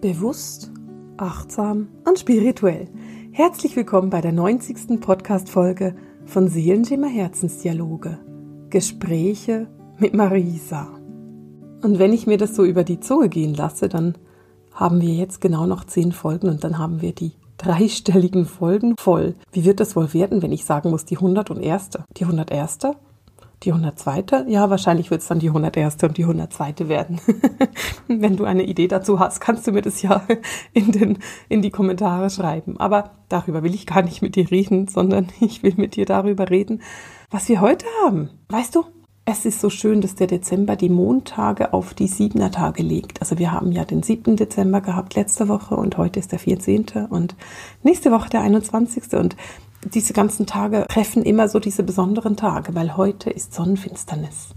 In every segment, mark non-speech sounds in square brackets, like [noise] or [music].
Bewusst, achtsam und spirituell. Herzlich willkommen bei der 90. Podcast-Folge von Seelenschimmer Herzensdialoge. Gespräche mit Marisa. Und wenn ich mir das so über die Zunge gehen lasse, dann haben wir jetzt genau noch 10 Folgen und dann haben wir die dreistelligen Folgen voll. Wie wird das wohl werden, wenn ich sagen muss, die 101. Die 101 die 102. Ja, wahrscheinlich wird es dann die 101. und die 102. werden. [laughs] Wenn du eine Idee dazu hast, kannst du mir das ja [laughs] in, den, in die Kommentare schreiben. Aber darüber will ich gar nicht mit dir reden, sondern [laughs] ich will mit dir darüber reden, was wir heute haben. Weißt du, es ist so schön, dass der Dezember die Montage auf die Siebener Tage legt. Also wir haben ja den 7. Dezember gehabt letzte Woche und heute ist der 14. und nächste Woche der 21. Und diese ganzen Tage treffen immer so diese besonderen Tage, weil heute ist Sonnenfinsternis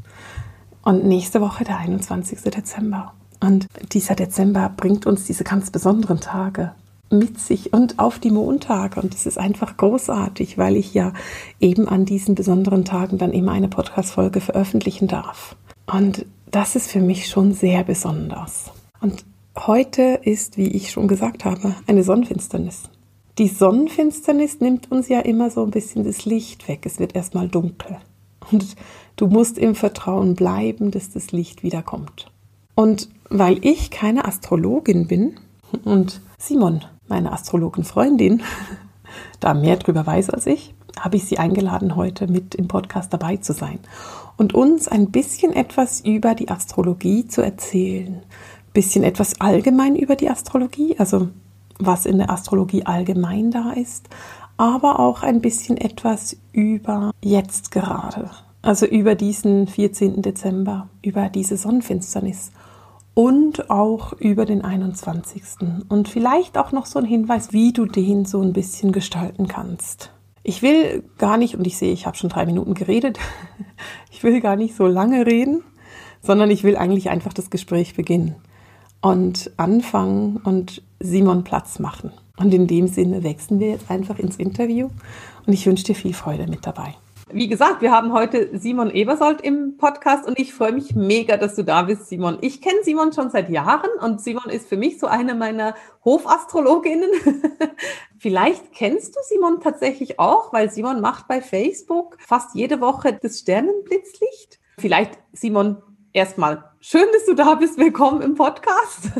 und nächste Woche der 21. Dezember. Und dieser Dezember bringt uns diese ganz besonderen Tage mit sich und auf die Montage. Und das ist einfach großartig, weil ich ja eben an diesen besonderen Tagen dann immer eine Podcast-Folge veröffentlichen darf. Und das ist für mich schon sehr besonders. Und heute ist, wie ich schon gesagt habe, eine Sonnenfinsternis. Die Sonnenfinsternis nimmt uns ja immer so ein bisschen das Licht weg. Es wird erstmal dunkel. Und du musst im Vertrauen bleiben, dass das Licht wiederkommt. Und weil ich keine Astrologin bin und Simon, meine Astrologenfreundin, [laughs] da mehr drüber weiß als ich, habe ich sie eingeladen, heute mit im Podcast dabei zu sein und uns ein bisschen etwas über die Astrologie zu erzählen. Bisschen etwas allgemein über die Astrologie, also was in der Astrologie allgemein da ist, aber auch ein bisschen etwas über jetzt gerade, also über diesen 14. Dezember, über diese Sonnenfinsternis und auch über den 21. Und vielleicht auch noch so ein Hinweis, wie du den so ein bisschen gestalten kannst. Ich will gar nicht, und ich sehe, ich habe schon drei Minuten geredet, [laughs] ich will gar nicht so lange reden, sondern ich will eigentlich einfach das Gespräch beginnen und anfangen und Simon Platz machen. Und in dem Sinne wechseln wir jetzt einfach ins Interview und ich wünsche dir viel Freude mit dabei. Wie gesagt, wir haben heute Simon Ebersold im Podcast und ich freue mich mega, dass du da bist, Simon. Ich kenne Simon schon seit Jahren und Simon ist für mich so eine meiner Hofastrologinnen. [laughs] Vielleicht kennst du Simon tatsächlich auch, weil Simon macht bei Facebook fast jede Woche das Sternenblitzlicht. Vielleicht, Simon, erstmal schön, dass du da bist. Willkommen im Podcast.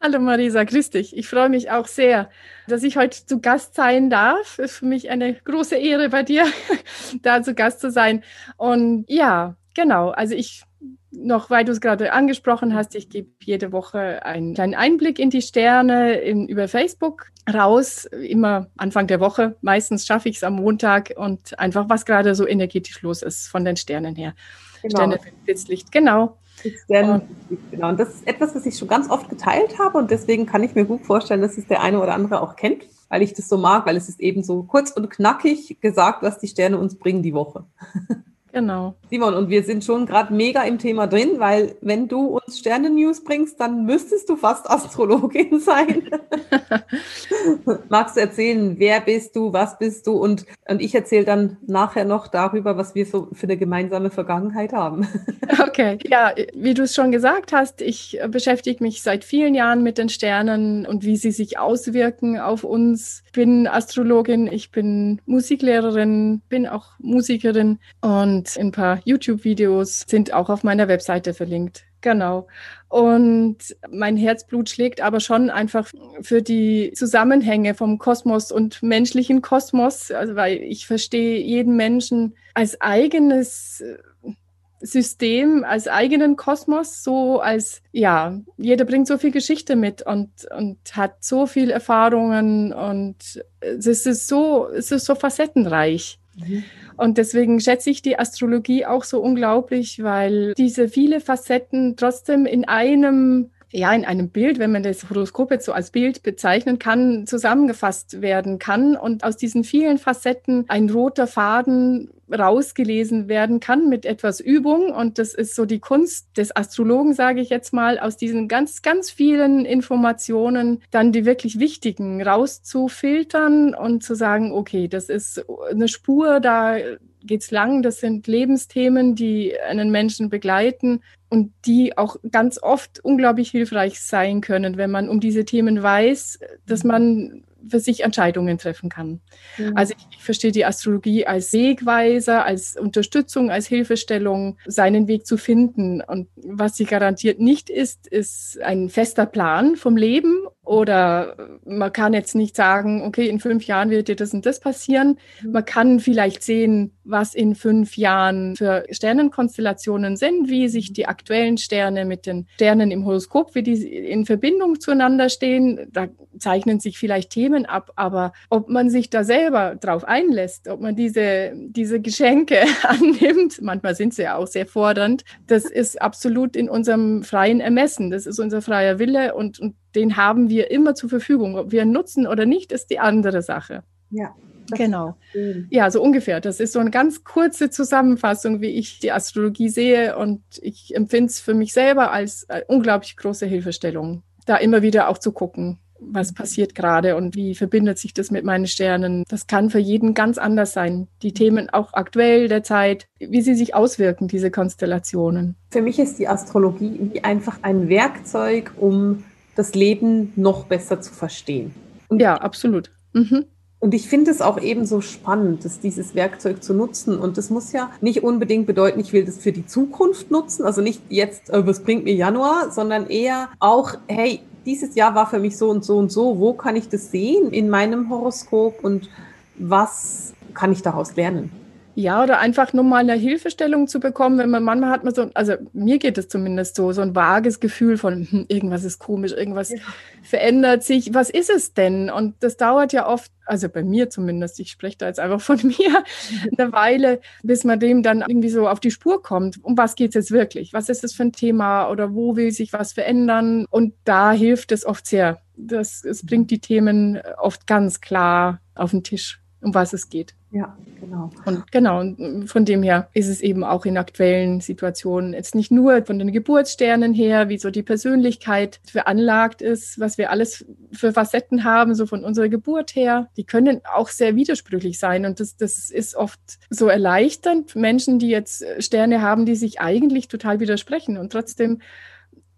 Hallo Marisa, grüß dich. Ich freue mich auch sehr, dass ich heute zu Gast sein darf. Ist für mich eine große Ehre bei dir, [laughs] da zu Gast zu sein. Und ja, genau. Also ich noch, weil du es gerade angesprochen hast, ich gebe jede Woche einen kleinen Einblick in die Sterne in, über Facebook raus, immer Anfang der Woche. Meistens schaffe ich es am Montag und einfach, was gerade so energetisch los ist von den Sternen her. Genau. Sterne Blitzlicht, genau. Sterne, genau. Und das ist etwas, was ich schon ganz oft geteilt habe und deswegen kann ich mir gut vorstellen, dass es der eine oder andere auch kennt, weil ich das so mag, weil es ist eben so kurz und knackig gesagt, was die Sterne uns bringen die Woche. [laughs] Genau. Simon, und wir sind schon gerade mega im Thema drin, weil wenn du uns Sterne-News bringst, dann müsstest du fast Astrologin [laughs] sein. [laughs] Magst du erzählen, wer bist du, was bist du? Und, und ich erzähle dann nachher noch darüber, was wir so für eine gemeinsame Vergangenheit haben. [laughs] okay, ja, wie du es schon gesagt hast, ich beschäftige mich seit vielen Jahren mit den Sternen und wie sie sich auswirken auf uns. Ich bin Astrologin, ich bin Musiklehrerin, bin auch Musikerin und und ein paar YouTube-Videos sind auch auf meiner Webseite verlinkt. Genau. Und mein Herzblut schlägt aber schon einfach für die Zusammenhänge vom Kosmos und menschlichen Kosmos, also weil ich verstehe jeden Menschen als eigenes äh, System, als eigenen Kosmos, so als, ja, jeder bringt so viel Geschichte mit und, und hat so viel Erfahrungen und es ist so, es ist so facettenreich. Mhm. Und deswegen schätze ich die Astrologie auch so unglaublich, weil diese viele Facetten trotzdem in einem ja, in einem Bild, wenn man das Horoskop jetzt so als Bild bezeichnen kann, zusammengefasst werden kann. Und aus diesen vielen Facetten ein roter Faden rausgelesen werden kann mit etwas Übung. Und das ist so die Kunst des Astrologen, sage ich jetzt mal, aus diesen ganz, ganz vielen Informationen dann die wirklich wichtigen rauszufiltern und zu sagen, okay, das ist eine Spur, da geht's lang. Das sind Lebensthemen, die einen Menschen begleiten und die auch ganz oft unglaublich hilfreich sein können, wenn man um diese Themen weiß, dass man für sich Entscheidungen treffen kann. Mhm. Also ich, ich, verstehe die Astrologie als Wegweiser, als Unterstützung, als Hilfestellung, seinen Weg zu finden. Und was sie garantiert nicht ist, ist ein fester Plan vom Leben oder man kann jetzt nicht sagen, okay, in fünf Jahren wird dir das und das passieren. Mhm. Man kann vielleicht sehen, was in fünf Jahren für Sternenkonstellationen sind, wie sich die aktuellen Sterne mit den Sternen im Horoskop, wie die in Verbindung zueinander stehen. Da zeichnen sich vielleicht Themen ab, aber ob man sich da selber drauf einlässt, ob man diese, diese Geschenke [laughs] annimmt, manchmal sind sie ja auch sehr fordernd, das ist absolut in unserem freien Ermessen. Das ist unser freier Wille und, und den haben wir immer zur Verfügung. Ob wir ihn nutzen oder nicht, ist die andere Sache. Ja. Genau. Ja, so ungefähr. Das ist so eine ganz kurze Zusammenfassung, wie ich die Astrologie sehe. Und ich empfinde es für mich selber als eine unglaublich große Hilfestellung, da immer wieder auch zu gucken, was passiert gerade und wie verbindet sich das mit meinen Sternen. Das kann für jeden ganz anders sein. Die Themen auch aktuell der Zeit, wie sie sich auswirken, diese Konstellationen. Für mich ist die Astrologie wie einfach ein Werkzeug, um das Leben noch besser zu verstehen. Und ja, absolut. Mhm. Und ich finde es auch eben so spannend, dass dieses Werkzeug zu nutzen. Und das muss ja nicht unbedingt bedeuten, ich will das für die Zukunft nutzen. Also nicht jetzt, äh, was bringt mir Januar, sondern eher auch, hey, dieses Jahr war für mich so und so und so. Wo kann ich das sehen in meinem Horoskop und was kann ich daraus lernen? Ja, oder einfach nur mal eine Hilfestellung zu bekommen, wenn man manchmal hat man so, also mir geht es zumindest so, so ein vages Gefühl von, hm, irgendwas ist komisch, irgendwas ja. verändert sich. Was ist es denn? Und das dauert ja oft, also bei mir zumindest, ich spreche da jetzt einfach von [laughs] mir, eine Weile, bis man dem dann irgendwie so auf die Spur kommt. Um was geht es jetzt wirklich? Was ist das für ein Thema oder wo will sich was verändern? Und da hilft es oft sehr. Das, es bringt die Themen oft ganz klar auf den Tisch, um was es geht. Ja, genau. Und genau, und von dem her ist es eben auch in aktuellen Situationen jetzt nicht nur von den Geburtssternen her, wie so die Persönlichkeit veranlagt ist, was wir alles für Facetten haben, so von unserer Geburt her. Die können auch sehr widersprüchlich sein und das, das ist oft so erleichternd. Menschen, die jetzt Sterne haben, die sich eigentlich total widersprechen und trotzdem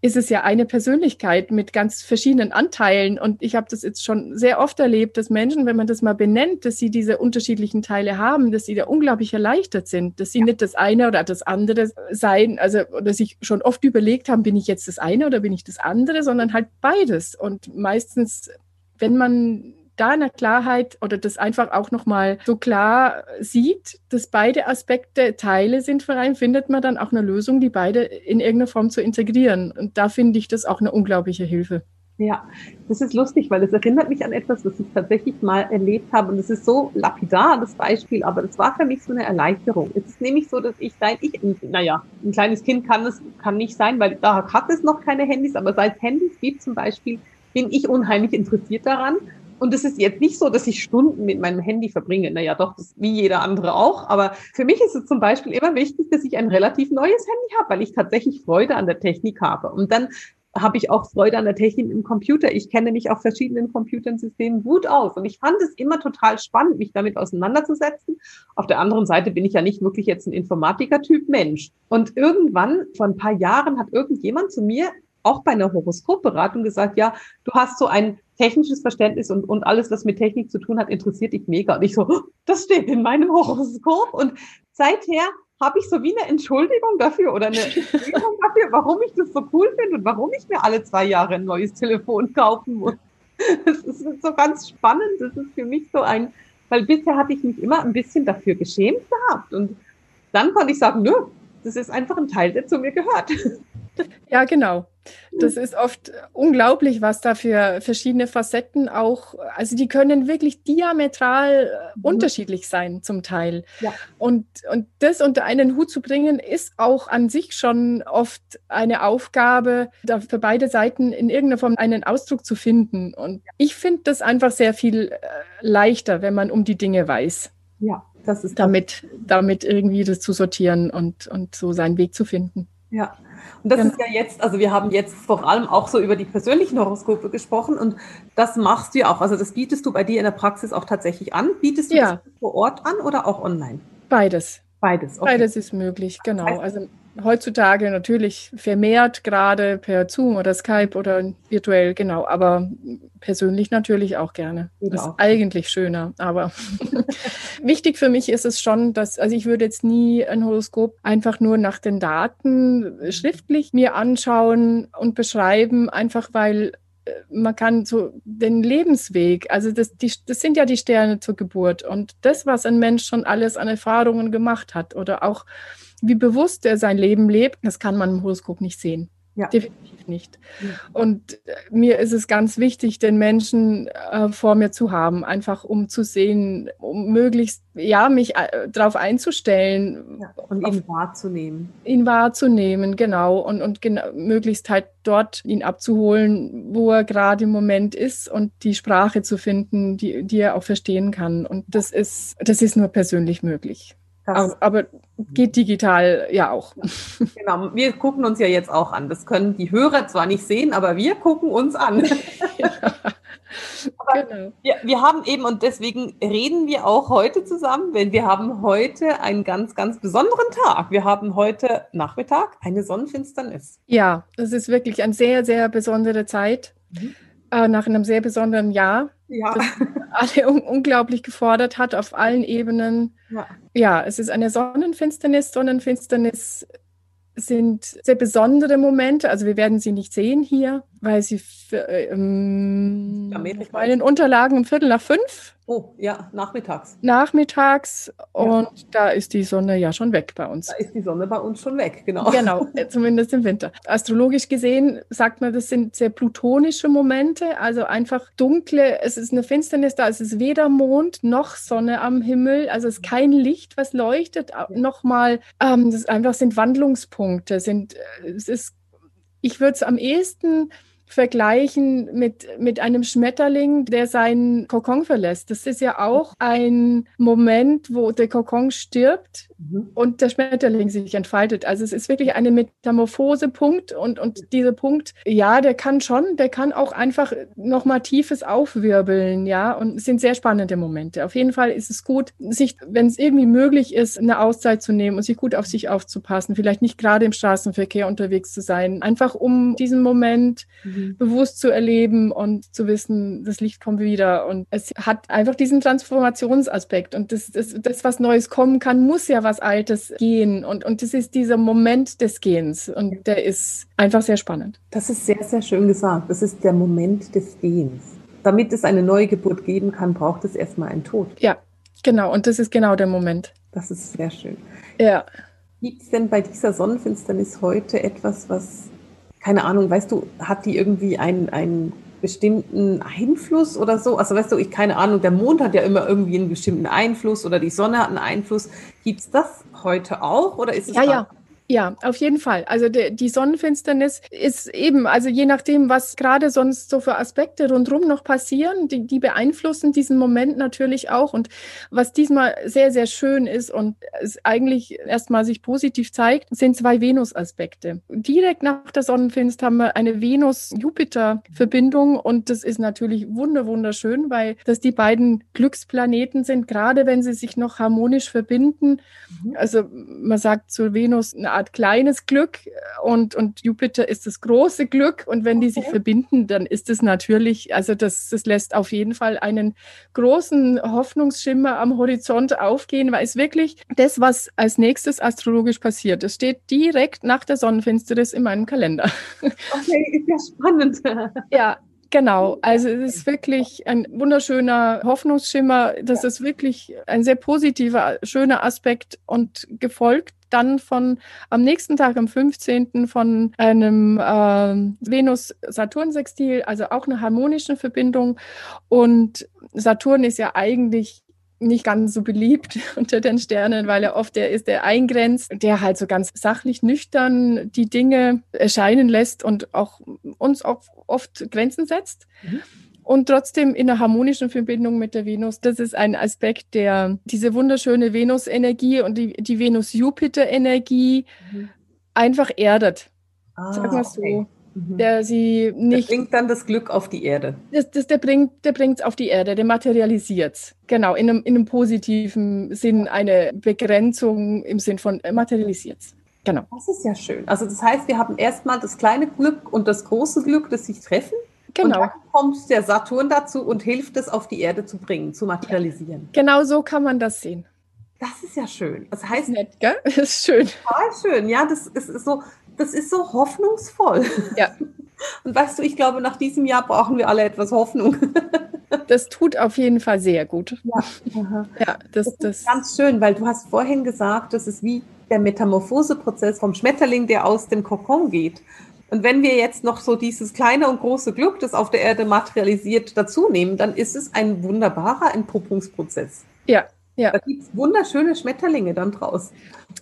ist es ja eine Persönlichkeit mit ganz verschiedenen Anteilen. Und ich habe das jetzt schon sehr oft erlebt, dass Menschen, wenn man das mal benennt, dass sie diese unterschiedlichen Teile haben, dass sie da unglaublich erleichtert sind, dass sie ja. nicht das eine oder das andere sein, also oder sich schon oft überlegt haben, bin ich jetzt das eine oder bin ich das andere, sondern halt beides. Und meistens, wenn man da eine Klarheit oder das einfach auch nochmal so klar sieht, dass beide Aspekte Teile sind von einem, findet man dann auch eine Lösung, die beide in irgendeiner Form zu integrieren. Und da finde ich das auch eine unglaubliche Hilfe. Ja, das ist lustig, weil es erinnert mich an etwas, was ich tatsächlich mal erlebt habe. Und es ist so lapidar, das Beispiel, aber das war für mich so eine Erleichterung. Es ist nämlich so, dass ich seit ich, naja, ein kleines Kind kann es, kann nicht sein, weil da hat es noch keine Handys, aber seit es Handys gibt zum Beispiel, bin ich unheimlich interessiert daran und es ist jetzt nicht so, dass ich Stunden mit meinem Handy verbringe. Naja, doch, wie jeder andere auch. Aber für mich ist es zum Beispiel immer wichtig, dass ich ein relativ neues Handy habe, weil ich tatsächlich Freude an der Technik habe. Und dann habe ich auch Freude an der Technik im Computer. Ich kenne mich auf verschiedenen Computersystemen gut aus. Und ich fand es immer total spannend, mich damit auseinanderzusetzen. Auf der anderen Seite bin ich ja nicht wirklich jetzt ein Informatiker-Typ Mensch. Und irgendwann, vor ein paar Jahren, hat irgendjemand zu mir auch bei einer Horoskopberatung gesagt, ja, du hast so ein technisches Verständnis und, und alles, was mit Technik zu tun hat, interessiert dich mega. Und ich so, [laughs] das steht in meinem Horoskop. Und seither habe ich so wie eine Entschuldigung dafür oder eine Entschuldigung [laughs] dafür, warum ich das so cool finde und warum ich mir alle zwei Jahre ein neues Telefon kaufen muss. Das ist so ganz spannend. Das ist für mich so ein, weil bisher hatte ich mich immer ein bisschen dafür geschämt gehabt. Und dann konnte ich sagen, nö, das ist einfach ein Teil, der zu mir gehört. [laughs] Ja, genau. Das ist oft unglaublich, was da für verschiedene Facetten auch, also die können wirklich diametral äh, mhm. unterschiedlich sein zum Teil. Ja. Und, und das unter einen Hut zu bringen, ist auch an sich schon oft eine Aufgabe, da für beide Seiten in irgendeiner Form einen Ausdruck zu finden. Und ich finde das einfach sehr viel äh, leichter, wenn man um die Dinge weiß. Ja, damit, damit irgendwie das zu sortieren und, und so seinen Weg zu finden. Ja, und das genau. ist ja jetzt, also wir haben jetzt vor allem auch so über die persönlichen Horoskope gesprochen und das machst du ja auch. Also das bietest du bei dir in der Praxis auch tatsächlich an. Bietest du ja. das vor Ort an oder auch online? Beides. Beides, okay. Beides ist möglich, genau. Also heutzutage natürlich vermehrt, gerade per Zoom oder Skype oder virtuell, genau, aber persönlich natürlich auch gerne. Das ist eigentlich schöner, aber [laughs] wichtig für mich ist es schon, dass, also ich würde jetzt nie ein Horoskop einfach nur nach den Daten schriftlich mir anschauen und beschreiben, einfach weil äh, man kann so den Lebensweg, also das, die, das sind ja die Sterne zur Geburt. Und das, was ein Mensch schon alles an Erfahrungen gemacht hat oder auch wie bewusst er sein Leben lebt, das kann man im Horoskop nicht sehen. Ja. Definitiv nicht. Ja. Und äh, mir ist es ganz wichtig, den Menschen äh, vor mir zu haben, einfach um zu sehen, um möglichst, ja, mich äh, darauf einzustellen. Ja, und ihn wahrzunehmen. Ihn wahrzunehmen, genau. Und, und genau, möglichst halt dort ihn abzuholen, wo er gerade im Moment ist und die Sprache zu finden, die, die er auch verstehen kann. Und das ist, das ist nur persönlich möglich. Aber, aber, geht digital ja auch. Genau, wir gucken uns ja jetzt auch an. Das können die Hörer zwar nicht sehen, aber wir gucken uns an. Ja. [laughs] genau. wir, wir haben eben, und deswegen reden wir auch heute zusammen, denn wir haben heute einen ganz, ganz besonderen Tag. Wir haben heute Nachmittag eine Sonnenfinsternis. Ja, das ist wirklich eine sehr, sehr besondere Zeit. Mhm. Äh, nach einem sehr besonderen Jahr ja. alle un unglaublich gefordert hat auf allen Ebenen. Ja. ja, es ist eine Sonnenfinsternis. Sonnenfinsternis sind sehr besondere Momente. Also wir werden sie nicht sehen hier, weil sie für, ähm, bei den Unterlagen um Viertel nach fünf Oh, ja, nachmittags. Nachmittags und ja. da ist die Sonne ja schon weg bei uns. Da ist die Sonne bei uns schon weg, genau. Genau, [laughs] äh, zumindest im Winter. Astrologisch gesehen sagt man, das sind sehr plutonische Momente, also einfach dunkle, es ist eine Finsternis da, es ist weder Mond noch Sonne am Himmel, also es ist kein Licht, was leuchtet. Nochmal, ähm, das einfach sind Wandlungspunkte, sind, äh, es ist, ich würde es am ehesten vergleichen mit, mit einem Schmetterling, der seinen Kokon verlässt. Das ist ja auch ein Moment, wo der Kokon stirbt mhm. und der Schmetterling sich entfaltet. Also es ist wirklich eine Metamorphose-Punkt und, und dieser Punkt, ja, der kann schon, der kann auch einfach nochmal tiefes aufwirbeln, ja, und es sind sehr spannende Momente. Auf jeden Fall ist es gut, sich, wenn es irgendwie möglich ist, eine Auszeit zu nehmen und sich gut auf sich aufzupassen, vielleicht nicht gerade im Straßenverkehr unterwegs zu sein, einfach um diesen Moment mhm mhm. bewusst zu erleben und zu wissen, das Licht kommt wieder. Und es hat einfach diesen Transformationsaspekt. Und das, das, das was Neues kommen kann, muss ja was Altes gehen. Und, und das ist dieser Moment des Gehens. Und der ist einfach sehr spannend. Das ist sehr, sehr schön gesagt. Das ist der Moment des Gehens. Damit es eine neue Geburt geben kann, braucht es erstmal einen Tod. Ja, genau. Und das ist genau der Moment. Das ist sehr schön. Ja. Gibt es denn bei dieser Sonnenfinsternis heute etwas, was keine Ahnung, weißt du, hat die irgendwie einen, einen bestimmten Einfluss oder so? Also weißt du, ich keine Ahnung, der Mond hat ja immer irgendwie einen bestimmten Einfluss oder die Sonne hat einen Einfluss. Gibt es das heute auch oder ist es ja, ja. Ja, auf jeden Fall. Also de, die Sonnenfinsternis ist eben, also je nachdem, was gerade sonst so für Aspekte rundherum noch passieren, die, die beeinflussen diesen Moment natürlich auch. Und was diesmal sehr, sehr schön ist und es eigentlich erstmal sich positiv zeigt, sind zwei Venus-Aspekte. Direkt nach der Sonnenfinst haben wir eine Venus-Jupiter-Verbindung und das ist natürlich wunder, wunderschön, weil das die beiden Glücksplaneten sind, gerade wenn sie sich noch harmonisch verbinden. Mhm. Also man sagt zu Venus, eine Art kleines Glück und, und Jupiter ist das große Glück. Und wenn die sich verbinden, dann ist es natürlich, also das, das lässt auf jeden Fall einen großen Hoffnungsschimmer am Horizont aufgehen, weil es wirklich das, was als nächstes astrologisch passiert, das steht direkt nach der Sonnenfinsternis in meinem Kalender. Okay, ist ja spannend. Ja, Genau, also es ist wirklich ein wunderschöner Hoffnungsschimmer. Das ist wirklich ein sehr positiver, schöner Aspekt und gefolgt dann von am nächsten Tag, am 15. von einem äh, Venus-Saturn-Sextil, also auch eine harmonische Verbindung. Und Saturn ist ja eigentlich nicht ganz so beliebt [laughs] unter den Sternen, weil er oft der ist, der eingrenzt, der halt so ganz sachlich nüchtern die Dinge erscheinen lässt und auch uns auch oft Grenzen setzt. Mhm. und trotzdem in einer harmonischen Verbindung mit der Venus. Das ist ein Aspekt, der diese wunderschöne Venus-Energie und die, die Venus-Jupiter-Energie mhm. einfach erdet. Ah, Sag mal okay. so. Mhm. Der sie nicht. Der bringt dann das Glück auf die Erde. Das, das, der bringt der es auf die Erde, der materialisiert es. Genau, in einem, in einem positiven Sinn eine Begrenzung im Sinn von äh, materialisiert es. Genau. Das ist ja schön. Also das heißt, wir haben erstmal das kleine Glück und das große Glück, das sich treffen. Genau. Und dann kommt der Saturn dazu und hilft es auf die Erde zu bringen, zu materialisieren. Genau so kann man das sehen. Das ist ja schön. Das heißt, nett, gell? [laughs] Das ist schön. Total schön. Ja, das ist, ist so, das ist so hoffnungsvoll. Ja. Und weißt du, ich glaube, nach diesem Jahr brauchen wir alle etwas Hoffnung. [laughs] Das tut auf jeden Fall sehr gut. Ja, ja das, das, das ist ganz schön, weil du hast vorhin gesagt, das ist wie der Metamorphoseprozess vom Schmetterling, der aus dem Kokon geht. Und wenn wir jetzt noch so dieses kleine und große Glück, das auf der Erde materialisiert, dazu nehmen, dann ist es ein wunderbarer Entpuppungsprozess. Ja, ja. Da gibt es wunderschöne Schmetterlinge dann draus.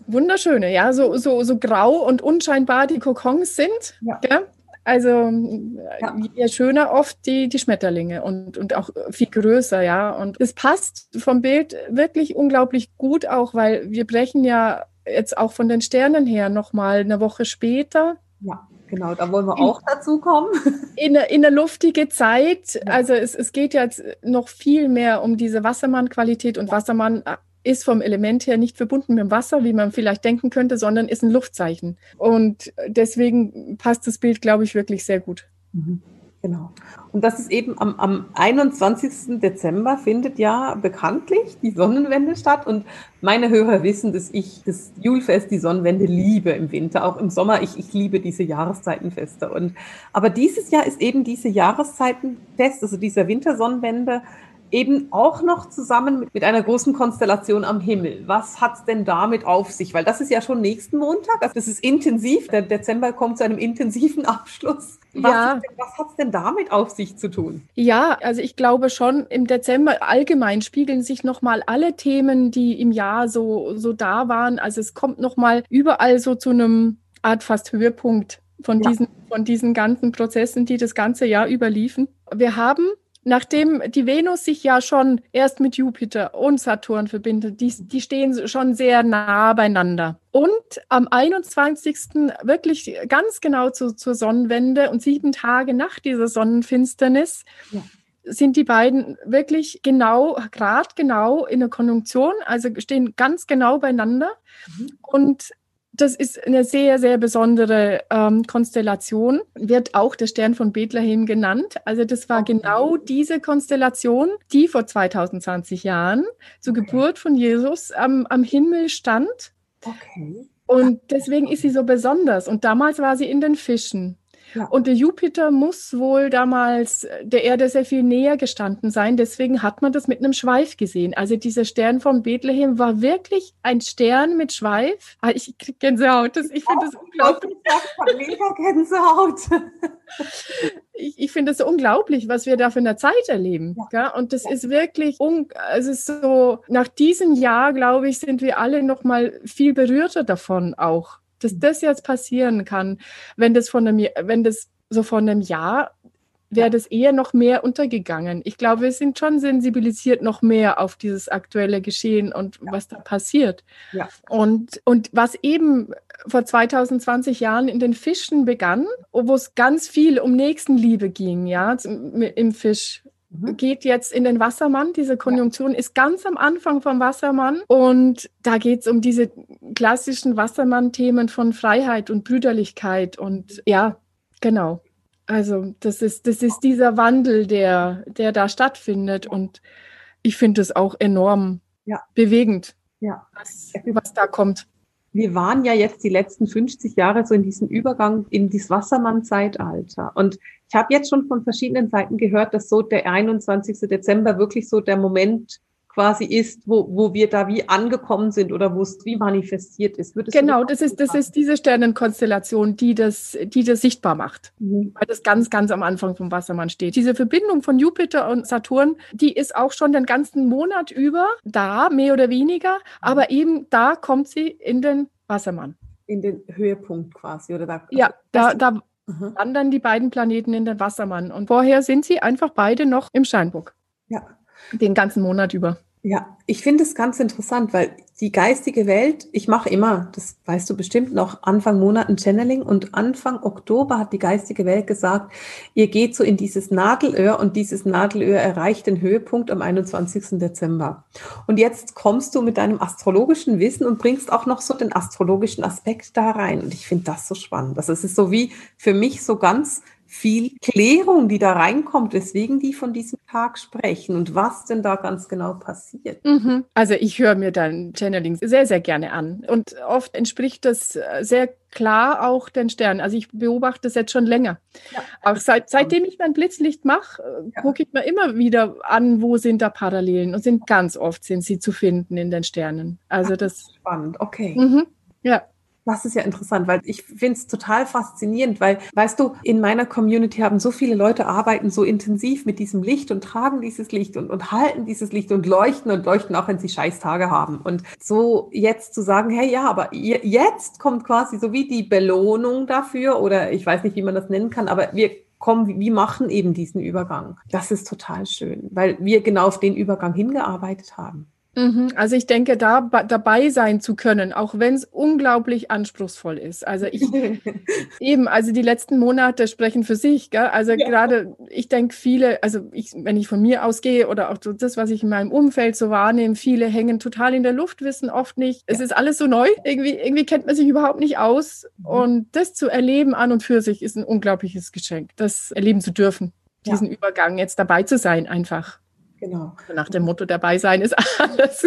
Wunderschöne, ja, so, so, so grau und unscheinbar die Kokons sind. Ja. ja? Also ja. je schöner oft die, die Schmetterlinge und, und auch viel größer, ja. Und es passt vom Bild wirklich unglaublich gut auch, weil wir brechen ja jetzt auch von den Sternen her nochmal eine Woche später. Ja. Genau, da wollen wir auch dazu kommen. In, [laughs] in eine luftige Zeit. Also es, es geht jetzt noch viel mehr um diese Wassermann-Qualität und Wassermann ist vom Element her nicht verbunden mit dem Wasser, wie man vielleicht denken könnte, sondern ist ein Luftzeichen. Und deswegen passt das Bild, glaube ich, wirklich sehr gut. Mhm. Genau. Und das ist eben am, am 21. Dezember findet ja bekanntlich die Sonnenwende statt. Und meine Hörer wissen, dass ich das Julfest, die Sonnenwende liebe im Winter, auch im Sommer. Ich, ich liebe diese Jahreszeitenfeste. Und, aber dieses Jahr ist eben diese Jahreszeitenfest, also dieser Wintersonnenwende, eben auch noch zusammen mit, mit einer großen Konstellation am Himmel. Was hat es denn damit auf sich? Weil das ist ja schon nächsten Montag, also das ist intensiv. Der Dezember kommt zu einem intensiven [laughs] Abschluss. Was, ja. was hat es denn damit auf sich zu tun? Ja, also ich glaube schon, im Dezember allgemein spiegeln sich nochmal alle Themen, die im Jahr so, so da waren. Also es kommt nochmal überall so zu einem Art fast Höhepunkt von, ja. diesen, von diesen ganzen Prozessen, die das ganze Jahr überliefen. Wir haben nachdem die Venus sich ja schon erst mit Jupiter und Saturn verbindet, die, die stehen schon sehr nah beieinander. Und am 21. wirklich ganz genau zu, zur Sonnenwende und sieben Tage nach dieser Sonnenfinsternis ja. sind die beiden wirklich genau, gerade genau in der Konjunktion, also stehen ganz genau beieinander. Mhm. Und das ist eine sehr, sehr besondere ähm, Konstellation, wird auch der Stern von Bethlehem genannt. Also das war okay. genau diese Konstellation, die vor 2020 Jahren zur okay. Geburt von Jesus am, am Himmel stand. Okay. Und deswegen ist sie so besonders. Und damals war sie in den Fischen. Und der Jupiter muss wohl damals der Erde sehr viel näher gestanden sein. Deswegen hat man das mit einem Schweif gesehen. Also dieser Stern von Bethlehem war wirklich ein Stern mit Schweif. Ah, ich kriege Gänsehaut. Das, ich finde das [laughs] unglaublich. Mega Gänsehaut. [laughs] ich, ich finde es so unglaublich, was wir da für eine Zeit erleben. Ja. Und das ist wirklich, es ist so, nach diesem Jahr, glaube ich, sind wir alle noch mal viel berührter davon auch dass das jetzt passieren kann, wenn das von einem, wenn das so von einem Jahr wäre das eher noch mehr untergegangen. Ich glaube, wir sind schon sensibilisiert noch mehr auf dieses aktuelle Geschehen und ja. was da passiert. Ja. Und, und was eben vor 2020 Jahren in den Fischen begann, wo es ganz viel um Nächstenliebe ging, ja, im Fisch, Mhm. geht jetzt in den Wassermann. Diese Konjunktion ja. ist ganz am Anfang vom Wassermann. Und da geht es um diese klassischen Wassermann-Themen von Freiheit und Brüderlichkeit. Und ja, genau. Also das ist, das ist dieser Wandel, der, der da stattfindet. Und ich finde es auch enorm ja. bewegend, ja. Was, was da kommt wir waren ja jetzt die letzten 50 Jahre so in diesem Übergang in das Wassermann-Zeitalter. Und ich habe jetzt schon von verschiedenen Seiten gehört, dass so der 21. Dezember wirklich so der Moment quasi ist, wo, wo wir da wie angekommen sind oder wo es wie manifestiert ist. genau, das ist, das ist diese Sternenkonstellation, die das, die das sichtbar macht, mhm. weil das ganz, ganz am Anfang vom Wassermann steht. Diese Verbindung von Jupiter und Saturn, die ist auch schon den ganzen Monat über da, mehr oder weniger, aber eben da kommt sie in den Wassermann. In den Höhepunkt quasi, oder da? Ja, da, da, mhm. wandern die beiden Planeten in den Wassermann. Und vorher sind sie einfach beide noch im Steinbock. Ja. Den ganzen Monat über. Ja, ich finde es ganz interessant, weil die geistige Welt, ich mache immer, das weißt du bestimmt noch, Anfang Monat ein Channeling und Anfang Oktober hat die geistige Welt gesagt, ihr geht so in dieses Nadelöhr und dieses Nadelöhr erreicht den Höhepunkt am 21. Dezember. Und jetzt kommst du mit deinem astrologischen Wissen und bringst auch noch so den astrologischen Aspekt da rein. Und ich finde das so spannend. Das ist so wie für mich so ganz viel Klärung, die da reinkommt, weswegen die von diesem Tag sprechen und was denn da ganz genau passiert. Mhm. Also ich höre mir dann Channeling sehr, sehr gerne an. Und oft entspricht das äh, sehr klar auch den Sternen. Also ich beobachte das jetzt schon länger. Ja. Auch seit, seitdem ich mein Blitzlicht mache, äh, ja. gucke ich mir immer wieder an, wo sind da Parallelen. Und sind ganz oft sind sie zu finden in den Sternen. Also das spannend, okay. Mhm. Ja. Das ist ja interessant, weil ich finde es total faszinierend, weil, weißt du, in meiner Community haben so viele Leute arbeiten so intensiv mit diesem Licht und tragen dieses Licht und, und halten dieses Licht und leuchten und leuchten auch, wenn sie Scheißtage haben. Und so jetzt zu sagen, hey, ja, aber jetzt kommt quasi so wie die Belohnung dafür oder ich weiß nicht, wie man das nennen kann, aber wir kommen, wie machen eben diesen Übergang. Das ist total schön, weil wir genau auf den Übergang hingearbeitet haben. Mhm. Also ich denke, da dabei sein zu können, auch wenn es unglaublich anspruchsvoll ist. Also ich [laughs] eben, also die letzten Monate sprechen für sich. Gell? Also ja. gerade, ich denke, viele, also ich, wenn ich von mir ausgehe oder auch das, was ich in meinem Umfeld so wahrnehme, viele hängen total in der Luft, wissen oft nicht. Ja. Es ist alles so neu. Irgendwie, irgendwie kennt man sich überhaupt nicht aus. Mhm. Und das zu erleben an und für sich ist ein unglaubliches Geschenk, das erleben zu dürfen, diesen ja. Übergang jetzt dabei zu sein, einfach. Genau. Nach dem Motto dabei sein ist [laughs] alles.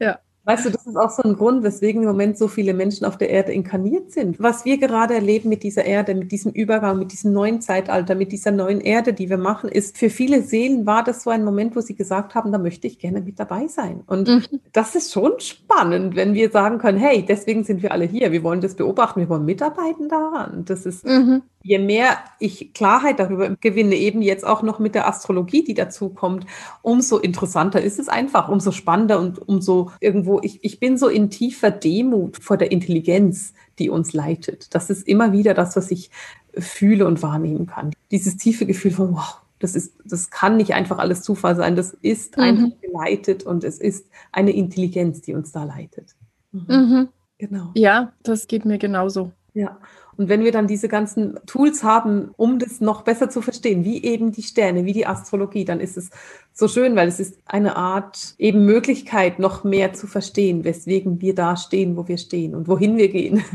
ja. Weißt du, das ist auch so ein Grund, weswegen im Moment so viele Menschen auf der Erde inkarniert sind. Was wir gerade erleben mit dieser Erde, mit diesem Übergang, mit diesem neuen Zeitalter, mit dieser neuen Erde, die wir machen, ist für viele Seelen war das so ein Moment, wo sie gesagt haben, da möchte ich gerne mit dabei sein. Und mhm. das ist schon spannend, wenn wir sagen können, hey, deswegen sind wir alle hier. Wir wollen das beobachten, wir wollen mitarbeiten daran. Das ist mhm je mehr ich Klarheit darüber gewinne, eben jetzt auch noch mit der Astrologie, die dazu kommt, umso interessanter ist es einfach, umso spannender und umso irgendwo, ich, ich bin so in tiefer Demut vor der Intelligenz, die uns leitet. Das ist immer wieder das, was ich fühle und wahrnehmen kann. Dieses tiefe Gefühl von, wow, das ist, das kann nicht einfach alles Zufall sein. Das ist mhm. einfach geleitet und es ist eine Intelligenz, die uns da leitet. Mhm. Mhm. Genau. Ja, das geht mir genauso. Ja. Und wenn wir dann diese ganzen Tools haben, um das noch besser zu verstehen, wie eben die Sterne, wie die Astrologie, dann ist es so schön, weil es ist eine Art eben Möglichkeit, noch mehr zu verstehen, weswegen wir da stehen, wo wir stehen und wohin wir gehen. [laughs]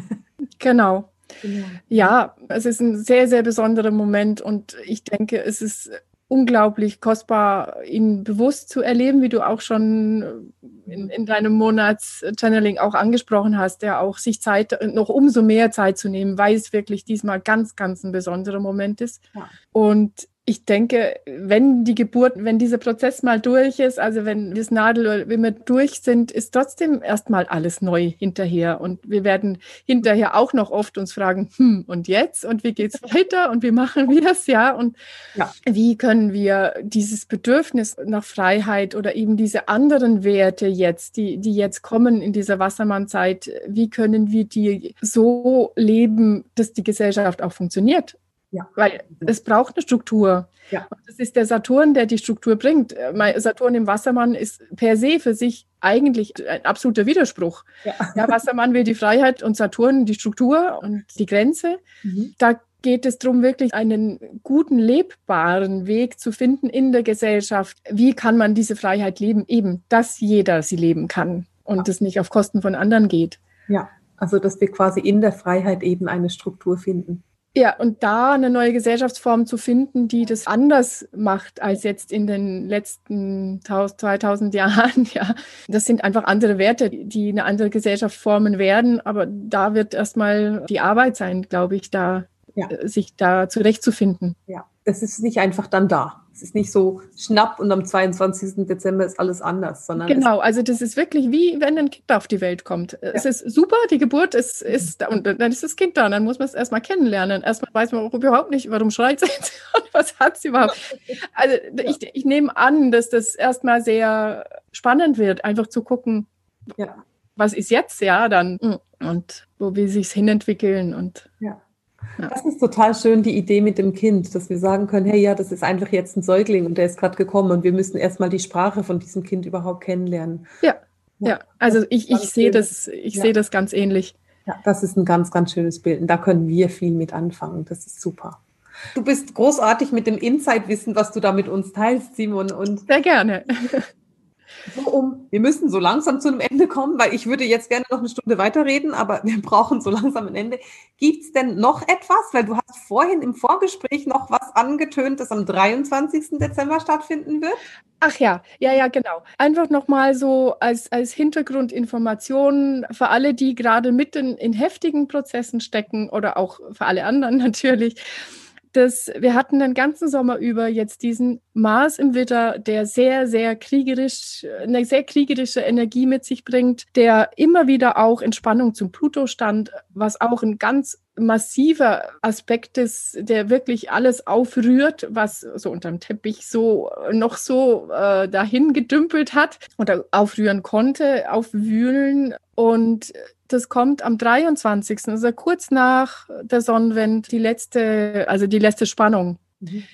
Genau. genau. Ja, es ist ein sehr, sehr besonderer Moment und ich denke, es ist unglaublich kostbar, ihn bewusst zu erleben, wie du auch schon in, in deinem Monats-Channeling auch angesprochen hast, der auch sich Zeit, noch umso mehr Zeit zu nehmen, weil es wirklich diesmal ganz, ganz ein besonderer Moment ist. Ja. Und ich denke, wenn die Geburt, wenn dieser Prozess mal durch ist, also wenn das Nadel, wenn wir durch sind, ist trotzdem erstmal alles neu hinterher. Und wir werden hinterher auch noch oft uns fragen, hm, und jetzt? Und wie geht's weiter? Und wie machen wir es? Ja. Und ja. wie können wir dieses Bedürfnis nach Freiheit oder eben diese anderen Werte jetzt, die, die jetzt kommen in dieser Wassermannzeit, wie können wir die so leben, dass die Gesellschaft auch funktioniert? Ja. Weil es braucht eine Struktur. Ja. Und das ist der Saturn, der die Struktur bringt. Saturn im Wassermann ist per se für sich eigentlich ein absoluter Widerspruch. Ja. ja Wassermann will die Freiheit und Saturn die Struktur und die Grenze. Mhm. Da geht es darum, wirklich einen guten, lebbaren Weg zu finden in der Gesellschaft. Wie kann man diese Freiheit leben? Eben, dass jeder sie leben kann und es nicht auf Kosten von anderen geht. Ja, also dass wir quasi in der Freiheit eben eine Struktur finden. Ja, und da eine neue Gesellschaftsform zu finden, die das anders macht als jetzt in den letzten 2000 Jahren, [laughs] ja, das sind einfach andere Werte, die eine andere Gesellschaft formen werden. Aber da wird erstmal die Arbeit sein, glaube ich, da ja. Äh, sich da zurechtzufinden. Ja, es ist nicht einfach dann da. Es ist nicht so schnapp und am 22. Dezember ist alles anders, sondern. Genau, also das ist wirklich wie wenn ein Kind auf die Welt kommt. Ja. Es ist super, die Geburt ist, ist da und dann ist das Kind da. Und dann muss man es erstmal kennenlernen. Erstmal weiß man auch überhaupt nicht, warum schreit sie [laughs] und was hat sie überhaupt. Also ich, ich nehme an, dass das erstmal sehr spannend wird, einfach zu gucken, ja. was ist jetzt, ja, dann und wo wir sich hinentwickeln und ja. Ja. Das ist total schön, die Idee mit dem Kind, dass wir sagen können, hey, ja, das ist einfach jetzt ein Säugling und der ist gerade gekommen und wir müssen erstmal die Sprache von diesem Kind überhaupt kennenlernen. Ja, ja. ja. Also ich, ich sehe das, ich ja. sehe das ganz ähnlich. Ja, das ist ein ganz, ganz schönes Bild. Und da können wir viel mit anfangen. Das ist super. Du bist großartig mit dem Insight-Wissen, was du da mit uns teilst, Simon. Und Sehr gerne. [laughs] So um, wir müssen so langsam zu einem Ende kommen, weil ich würde jetzt gerne noch eine Stunde weiterreden, aber wir [laughs] brauchen so langsam ein Ende. Gibt es denn noch etwas? Weil du hast vorhin im Vorgespräch noch was angetönt, das am 23. Dezember stattfinden wird. Ach ja, ja, ja, genau. Einfach nochmal so als, als Hintergrundinformation für alle, die gerade mitten in heftigen Prozessen stecken oder auch für alle anderen [laughs] natürlich dass wir hatten den ganzen Sommer über jetzt diesen Mars im Widder, der sehr, sehr kriegerisch, eine sehr kriegerische Energie mit sich bringt, der immer wieder auch in Spannung zum Pluto stand, was auch ein ganz massiver Aspekt ist, der wirklich alles aufrührt, was so unterm Teppich so noch so äh, dahin gedümpelt hat oder aufrühren konnte, aufwühlen. Und das kommt am 23., also kurz nach der Sonnenwende, die letzte, also die letzte Spannung. Mhm.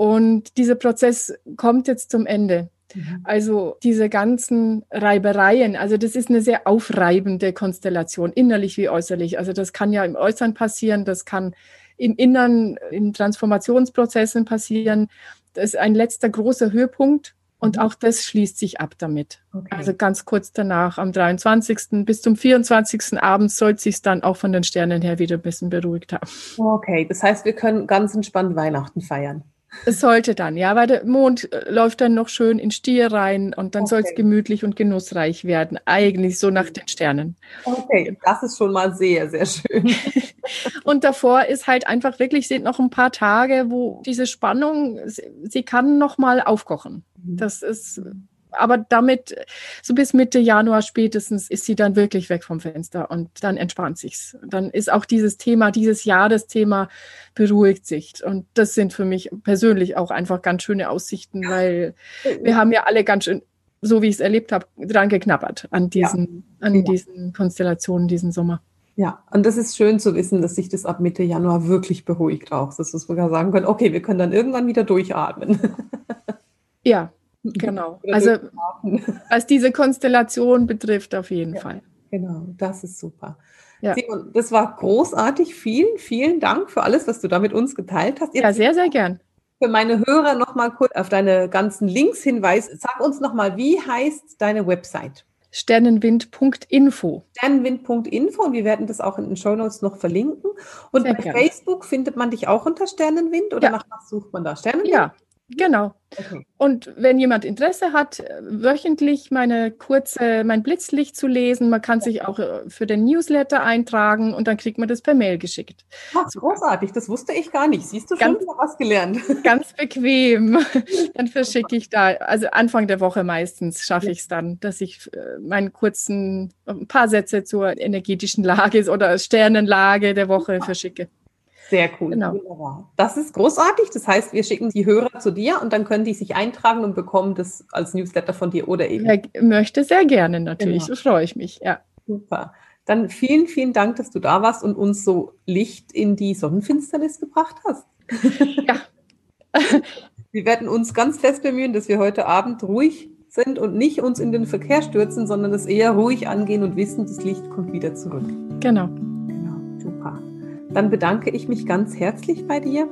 Und dieser Prozess kommt jetzt zum Ende. Mhm. Also diese ganzen Reibereien, also das ist eine sehr aufreibende Konstellation, innerlich wie äußerlich. Also das kann ja im Äußeren passieren, das kann im Innern, in Transformationsprozessen passieren. Das ist ein letzter großer Höhepunkt und mhm. auch das schließt sich ab damit. Okay. Also ganz kurz danach, am 23. bis zum 24. Abend soll es sich dann auch von den Sternen her wieder ein bisschen beruhigt haben. Okay, das heißt, wir können ganz entspannt Weihnachten feiern. Es sollte dann, ja, weil der Mond äh, läuft dann noch schön in Stier rein und dann okay. soll es gemütlich und genussreich werden. Eigentlich so nach den Sternen. Okay, das ist schon mal sehr, sehr schön. [laughs] und davor ist halt einfach wirklich, sind noch ein paar Tage, wo diese Spannung, sie, kann noch mal aufkochen. Mhm. Das ist aber damit, so bis Mitte Januar spätestens, ist sie dann wirklich weg vom Fenster und dann entspannt sich's. Dann ist auch dieses Thema, dieses Jahr das Thema beruhigt sich. Und das sind für mich persönlich auch einfach ganz schöne Aussichten, weil wir haben ja alle ganz schön, so wie ich es erlebt habe, dran geknabbert an diesen, ja. an diesen Konstellationen diesen Sommer. Ja, und das ist schön zu wissen, dass sich das ab Mitte Januar wirklich beruhigt auch, dass wir sogar sagen können, okay, wir können dann irgendwann wieder durchatmen. Ja, Genau. [laughs] Also [laughs] was diese Konstellation betrifft, auf jeden ja, Fall. Genau, das ist super. Ja. Simon, das war großartig. Vielen, vielen Dank für alles, was du da mit uns geteilt hast. Jetzt ja, sehr, sehr gern. Für meine Hörer noch mal kurz auf deine ganzen Links hinweisen. Sag uns noch mal, wie heißt deine Website? Sternenwind.info. Sternenwind.info und wir werden das auch in den Show Notes noch verlinken. Und Sehr bei gerne. Facebook findet man dich auch unter Sternenwind oder ja. nach was sucht man da? Sternenwind? Ja, Genau. Okay. Und wenn jemand Interesse hat, wöchentlich meine kurze, mein Blitzlicht zu lesen, man kann sich auch äh, für den Newsletter eintragen und dann kriegt man das per Mail geschickt. Ach, großartig, das wusste ich gar nicht. Siehst du schon ganz, was gelernt? [laughs] Ganz bequem. [laughs] Dann verschicke ich da, also Anfang der Woche meistens schaffe ich es dann, dass ich äh, meinen kurzen, ein paar Sätze zur energetischen Lage oder Sternenlage der Woche verschicke. Sehr cool. Genau. Wunderbar. Das ist großartig. Das heißt, wir schicken die Hörer zu dir und dann können die sich eintragen und bekommen das als Newsletter von dir oder eben. Ja, möchte sehr gerne natürlich. Genau. So freue ich mich. Ja. Super. Dann vielen, vielen Dank, dass du da warst und uns so Licht in die Sonnenfinsternis gebracht hast. [laughs] Ja. [laughs] wir werden uns ganz fest bemühen, dass wir heute Abend ruhig sind und nicht uns in den Verkehr stürzen, sondern es eher ruhig angehen und wissen, das Licht kommt wieder zurück. Genau. Dann bedanke ich mich ganz herzlich bei dir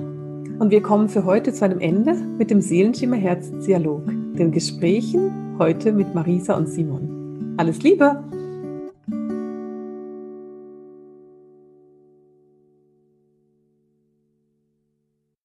und wir kommen für heute zu einem Ende mit dem Seelenschimmer Herzdialog, den Gesprächen heute mit Marisa und Simon. Alles Liebe!